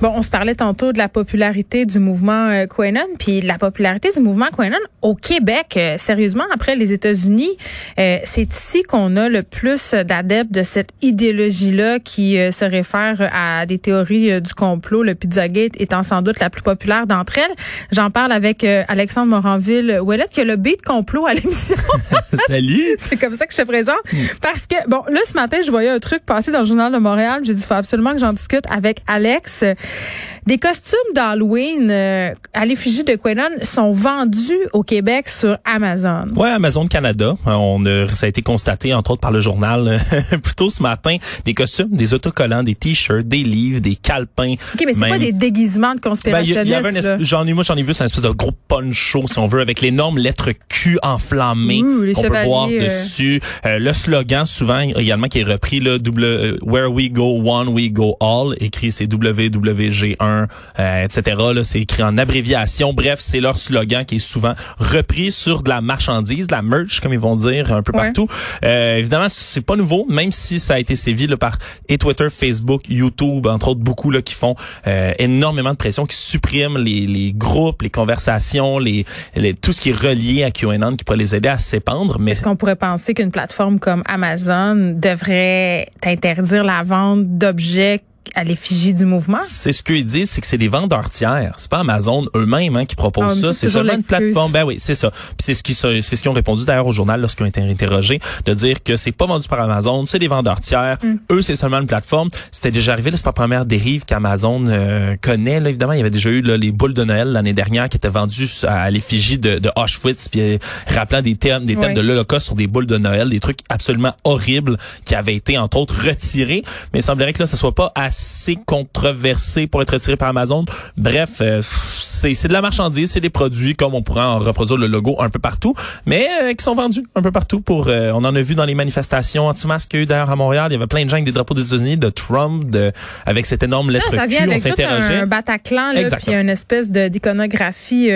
Bon, on se parlait tantôt de la popularité du mouvement euh, Quenon, puis la popularité du mouvement Quenon au Québec. Euh, sérieusement, après les États-Unis, euh, c'est ici qu'on a le plus d'adeptes de cette idéologie-là qui se réfère à des théories du complot. Le Pizzagate étant sans doute la plus populaire d'entre elles. J'en parle avec Alexandre Moranville-Ouellet, qui a le beat complot à l'émission. Salut! c'est comme ça que je te présente. Parce que, bon, là, ce matin, je voyais un truc passer dans le Journal de Montréal. J'ai dit, il faut absolument que j'en discute avec Alex. Des costumes d'Halloween euh, à l'effigie de Quenon sont vendus au Québec sur Amazon. Ouais, Amazon Canada. Euh, on ça a été constaté entre autres par le journal plus tôt ce matin. Des costumes, des autocollants, des t-shirts, des livres, des calepins. Ok, mais c'est pas des déguisements de conspirationnistes. Ben, j'en ai moi j'en ai vu, c'est un espèce de gros poncho si on veut avec l'énorme lettre Q enflammée qu'on peut voir euh. dessus. le slogan souvent également qui est repris là, double, Where we go one, we go all. Écrit c'est www WG1, euh, etc. c'est écrit en abréviation. Bref, c'est leur slogan qui est souvent repris sur de la marchandise, de la merch, comme ils vont dire un peu partout. Euh, évidemment, c'est pas nouveau, même si ça a été sévi là, par et Twitter, Facebook, YouTube, entre autres beaucoup là qui font euh, énormément de pression, qui suppriment les, les groupes, les conversations, les, les, tout ce qui est relié à QAnon, qui pourrait les aider à s'épandre. Mais est-ce qu'on pourrait penser qu'une plateforme comme Amazon devrait interdire la vente d'objets à l'effigie du mouvement? C'est ce qu'ils disent, c'est que c'est des vendeurs tiers. C'est pas Amazon eux-mêmes hein, qui proposent ah, ça. C'est seulement une plateforme. Ben oui, c'est ça. Puis c'est ce qui c'est ce qu'ils ont répondu d'ailleurs au journal lorsqu'ils ont été interrogés, de dire que c'est pas vendu par Amazon, c'est des vendeurs tiers. Mm. Eux, c'est seulement une plateforme. C'était déjà arrivé, c'est pas la première dérive qu'Amazon euh, connaît. Là, évidemment, il y avait déjà eu là, les boules de Noël l'année dernière qui étaient vendues à, l'effigie de, de, Auschwitz, puis euh, rappelant des thèmes, des thèmes de l'Holocauste sur des boules de Noël, des trucs absolument horribles qui avaient été entre autres retirés. Mais il semblerait que là, ça soit pas assez controversé pour être retiré par Amazon. Bref, euh, c'est de la marchandise, c'est des produits comme on pourrait en reproduire le logo un peu partout, mais euh, qui sont vendus un peu partout. Pour, euh, on en a vu dans les manifestations anti-masques qu'il y a eu d'ailleurs à Montréal. Il y avait plein de gens avec des drapeaux des États-Unis, de Trump, de, avec cette énorme lettre ça vient Q. Avec on s'interrogeait. Un Bataclan, là, puis une espèce de d'iconographie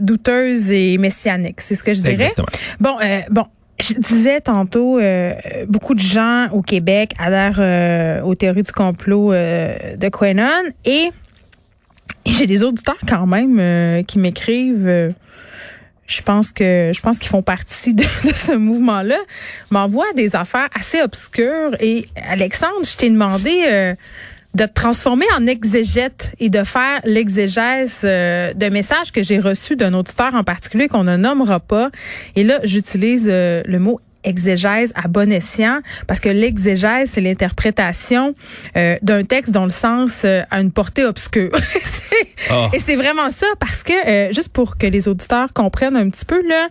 douteuse et messianique. C'est ce que je dirais. Exactement. Bon, bon. Je disais tantôt, euh, beaucoup de gens au Québec adhèrent euh, aux théories du complot euh, de Quenon et, j'ai des auditeurs quand même qui m'écrivent. je pense que je pense qu'ils font partie de, de ce mouvement-là. M'envoient des affaires assez obscures et Alexandre, je t'ai demandé de te transformer en exégète et de faire l'exégèse euh, de messages que j'ai reçus d'un auditeur en particulier qu'on ne nommera pas. Et là, j'utilise euh, le mot exégèse à bon escient parce que l'exégèse c'est l'interprétation euh, d'un texte dont le sens a une portée obscure. Ah. Et c'est vraiment ça parce que juste pour que les auditeurs comprennent un petit peu là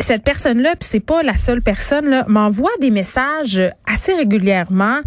cette personne là puis c'est pas la seule personne là m'envoie des messages assez régulièrement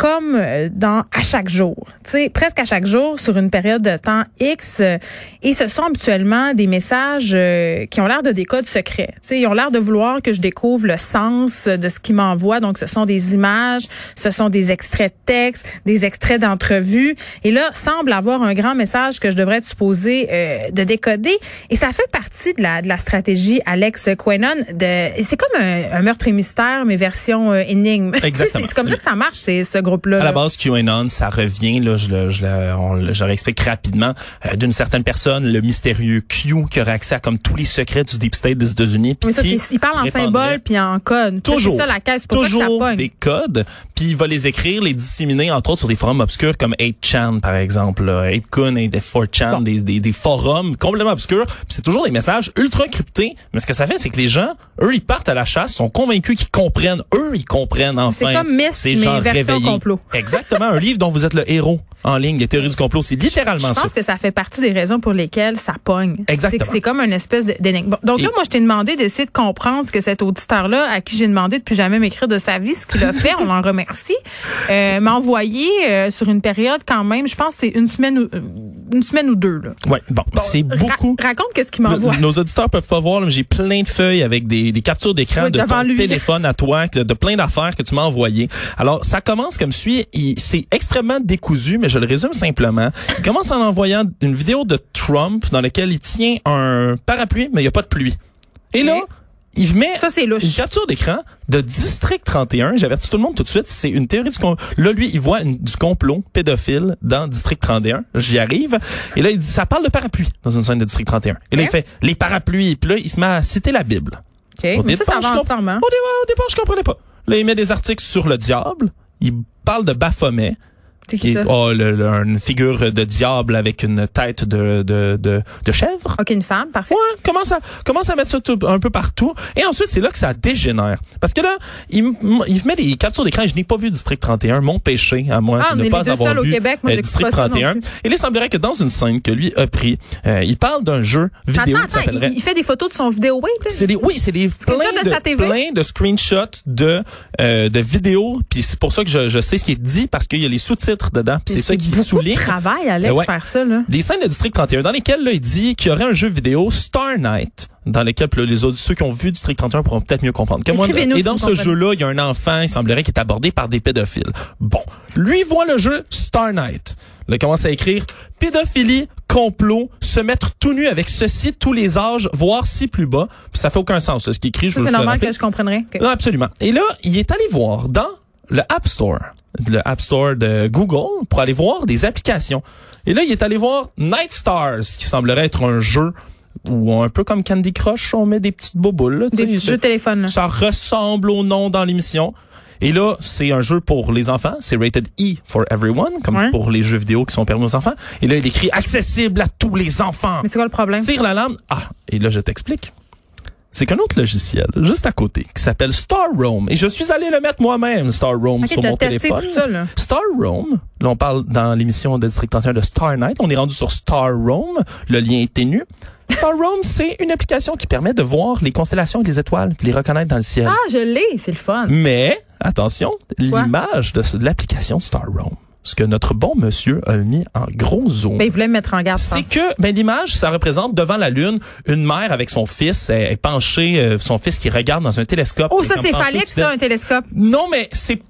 comme euh, dans à chaque jour, tu sais, presque à chaque jour sur une période de temps X. Euh, et ce sont habituellement des messages euh, qui ont l'air de des codes secrets. Tu sais, ils ont l'air de vouloir que je découvre le sens de ce qu'ils m'envoient. Donc, ce sont des images, ce sont des extraits de texte, des extraits d'entrevues. Et là, semble avoir un grand message que je devrais être supposé de décoder. Et ça fait partie de la, de la stratégie Alex Quenon. De, c'est comme un, meurtre et mystère, mais version énigme. C'est comme ça que ça marche, c'est ce à la base, QAnon, ça revient, là, je, le, je, le, je réexplique rapidement, euh, d'une certaine personne, le mystérieux Q, qui aurait accès à comme tous les secrets du deep state des États-Unis. Oui, ça, il parle en symbole puis en code. Toujours. C'est ça la caisse, pour toujours ça des codes, puis il va les écrire, les disséminer, entre autres, sur des forums obscurs comme 8chan, par exemple, 8kun et 4chan, des, des, des, forums complètement obscurs. c'est toujours des messages ultra cryptés. Mais ce que ça fait, c'est que les gens, eux, ils partent à la chasse, sont convaincus qu'ils comprennent. Eux, ils comprennent enfin. C'est comme Miss, ces gens réveillés. Exactement, un livre dont vous êtes le héros en ligne, les théories du complot, c'est littéralement ça. Je pense que ça fait partie des raisons pour lesquelles ça pogne. Exactement. C'est comme une espèce d'énigme. donc là, moi, je t'ai demandé d'essayer de comprendre ce que cet auditeur-là, à qui j'ai demandé de plus jamais m'écrire de sa vie, ce qu'il a fait, on en remercie, euh, m'a envoyé euh, sur une période quand même, je pense c'est une semaine ou euh, une semaine ou deux. Là. Ouais, bon, c'est beaucoup. raconte qu'est-ce qu'il m'envoie. Nos auditeurs peuvent pas voir, j'ai plein de feuilles avec des, des captures d'écran de ton téléphone à toi, de, plein d'affaires que tu m'as envoyées. Alors, ça commence comme suit. C'est extrêmement décousu, mais je le résume simplement. Il commence en envoyant une vidéo de Trump dans laquelle il tient un parapluie, mais il n'y a pas de pluie. Et là, il met ça, une capture d'écran de District 31. J'avertis tout le monde tout de suite. C'est une théorie du complot. Là, lui, il voit du complot pédophile dans District 31. J'y arrive. Et là, il dit, ça parle de parapluie dans une scène de District 31. Et là, il fait les parapluies. Puis là, il se met à citer la Bible. Au Mais ça, ça va ensemble, hein? au, départ, je comprenais pas. Là, il met des articles sur le diable. Il parle de Baphomet. Qui, oh, le, une figure de diable avec une tête de, de, de, de chèvre. OK, une femme, parfait. Ouais, commence à, commence à mettre ça tout, un peu partout. Et ensuite, c'est là que ça dégénère. Parce que là, il, il met des captures d'écran. Je n'ai pas vu District 31, mon péché à moi ah, de ne pas avoir vu au Québec. Moi, euh, District 31. Et là, il semblerait que dans une scène que lui a pris, euh, il parle d'un jeu vidéo attends, qui. Il, fait des photos de son vidéo wave, C'est des, oui, c'est des plein de, plein de screenshots de, euh, de vidéos. Puis c'est pour ça que je, je sais ce qui est dit parce qu'il y a les sous-titres dedans. C'est ça qui souligne. De travail, Alex, ouais. faire ça, là. Des scènes de District 31 dans lesquelles là, il dit qu'il y aurait un jeu vidéo Star Night dans lesquels les autres, ceux qui ont vu District 31 pourront peut-être mieux comprendre moi. Et dans ce jeu-là, il y a un enfant, il semblerait qu'il est abordé par des pédophiles. Bon, lui voit le jeu Star Night. Il commence à écrire pédophilie, complot, se mettre tout nu avec ceci tous les âges, voire si plus bas. Puis ça fait aucun sens, ce qu'il écrit. C'est normal que je comprendrais. Non, absolument. Et là, il est allé voir dans le App Store le App Store de Google pour aller voir des applications. Et là, il est allé voir Night Stars, qui semblerait être un jeu où un peu comme Candy Crush, on met des petites boboules. des petits jeux téléphone. Ça ressemble au nom dans l'émission. Et là, c'est un jeu pour les enfants. C'est rated E for everyone, comme pour les jeux vidéo qui sont permis aux enfants. Et là, il écrit accessible à tous les enfants. Mais c'est quoi le problème? Tire la lame. Ah, et là, je t'explique c'est qu'un autre logiciel juste à côté qui s'appelle Star Roam et je suis allé le mettre moi-même Star Roam sur mon téléphone. ça, là. Star Roam, là on parle dans l'émission de District 31 de Star Night, on est rendu sur Star Roam, le lien est ténu. Star Roam, c'est une application qui permet de voir les constellations et les étoiles, les reconnaître dans le ciel. Ah, je l'ai, c'est le fun. Mais attention, l'image de, de l'application Star Roam ce que notre bon monsieur a mis en gros zoom. Ben, il voulait mettre en garde. C'est que ben, l'image, ça représente devant la Lune une mère avec son fils, elle penchée, euh, son fils qui regarde dans un télescope. Oh, ça c'est phallique, ça, un télescope? Non, mais c'est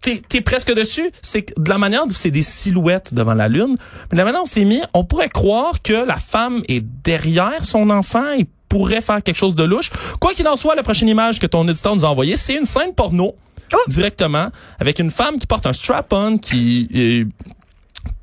t'es es presque dessus. C'est de la manière, c'est des silhouettes devant la lune. Mais de la manière dont c'est mis, on pourrait croire que la femme est derrière son enfant et pourrait faire quelque chose de louche. Quoi qu'il en soit, la prochaine image que ton éditeur nous a envoyée, c'est une scène porno Oh! directement avec une femme qui porte un strap-on qui euh,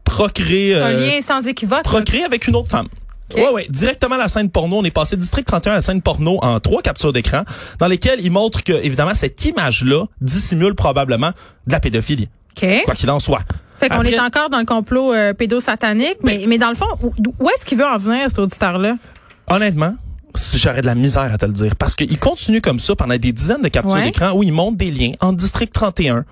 procrée. un euh, lien sans équivoque. Procrée avec une autre femme. Ouais, ouais, directement à la scène porno. On est passé District 31 à la scène porno en trois captures d'écran dans lesquelles il montre que, évidemment, cette image-là dissimule probablement de la pédophilie. Quoi qu'il en soit. Fait qu'on est encore dans le complot euh, pédosatanique, mais, mais dans le fond, où est-ce qu'il veut en venir, cet auditeur-là? Honnêtement, j'aurais de la misère à te le dire. Parce qu'il continue comme ça pendant des dizaines de captures d'écran où il monte des liens en District 31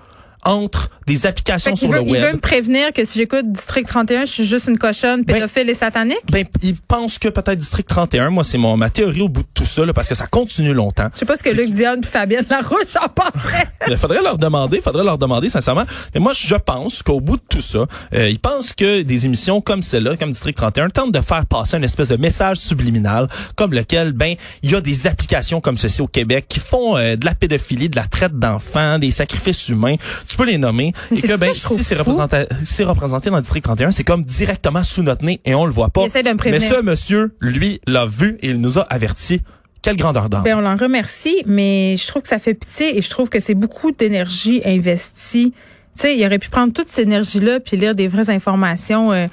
entre des applications sur le web. Il veut me prévenir que si j'écoute District 31, je suis juste une cochonne ben, pédophile et satanique? Ben, il pense que peut-être District 31, moi, c'est mon, ma théorie au bout de tout ça, là, parce que ça continue longtemps. Je sais pas ce que Luc Dion et Fabienne Larouche en penseraient. il faudrait leur demander, faudrait leur demander, sincèrement. Mais moi, je pense qu'au bout de tout ça, euh, ils pensent que des émissions comme celle-là, comme District 31, tentent de faire passer une espèce de message subliminal, comme lequel, ben, il y a des applications comme ceci au Québec qui font euh, de la pédophilie, de la traite d'enfants, des sacrifices humains. Tu peux les nommer et que ben si c'est représenté, représenté dans le district 31, c'est comme directement sous notre nez et on le voit pas. Mais ce monsieur, lui, l'a vu et il nous a averti. Quelle grandeur d'âme. Ben, on l'en remercie, mais je trouve que ça fait pitié et je trouve que c'est beaucoup d'énergie investie tu sais, il aurait pu prendre toute cette énergie-là puis lire des vraies informations. Euh,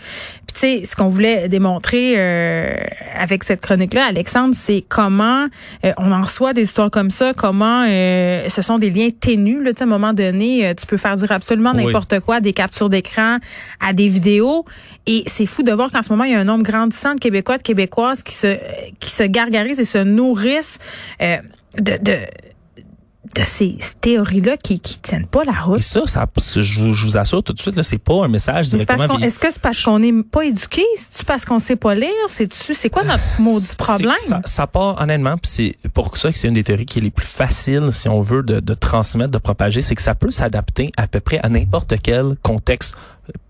sais, ce qu'on voulait démontrer euh, avec cette chronique-là, Alexandre, c'est comment euh, on en reçoit des histoires comme ça, comment ce sont des liens ténus. Là, à un moment donné, tu peux faire dire absolument n'importe quoi, des captures d'écran à des vidéos. Et c'est fou de voir qu'en ce moment, il y a un nombre grandissant de Québécois, de Québécoises qui se qui se gargarisent et se nourrissent de, de de ces, théories-là qui, qui tiennent pas la route. Et ça, ça je, vous, je vous assure tout de suite, là, c'est pas un message directement. Est-ce que c'est parce qu'on n'est pas éduqué? C'est-tu parce qu'on sait pas lire? C'est-tu, c'est quoi notre mot du problème? Ça, ça part, honnêtement, puis c'est pour ça que c'est une des théories qui est les plus faciles, si on veut, de, de transmettre, de propager, c'est que ça peut s'adapter à peu près à n'importe quel contexte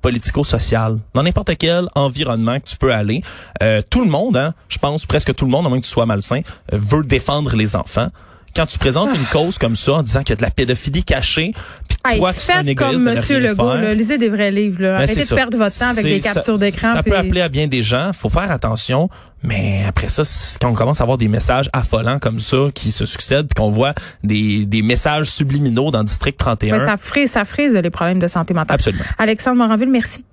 politico-social, dans n'importe quel environnement que tu peux aller. Euh, tout le monde, hein, je pense presque tout le monde, à moins que tu sois malsain, euh, veut défendre les enfants quand tu présentes une cause comme ça en disant qu'il y a de la pédophilie cachée, puis toi, tu un comme Monsieur Legault, là, lisez des vrais livres. Là. Ben, Arrêtez de perdre votre temps avec des captures d'écran. Ça, peut appeler à bien des gens. faut faire attention. Mais après ça, quand on commence à avoir des messages affolants comme ça qui se succèdent, puis qu'on voit des, des messages subliminaux dans le District 31. ça frise, ça frise les problèmes de santé mentale. Absolument. Alexandre Moranville, merci.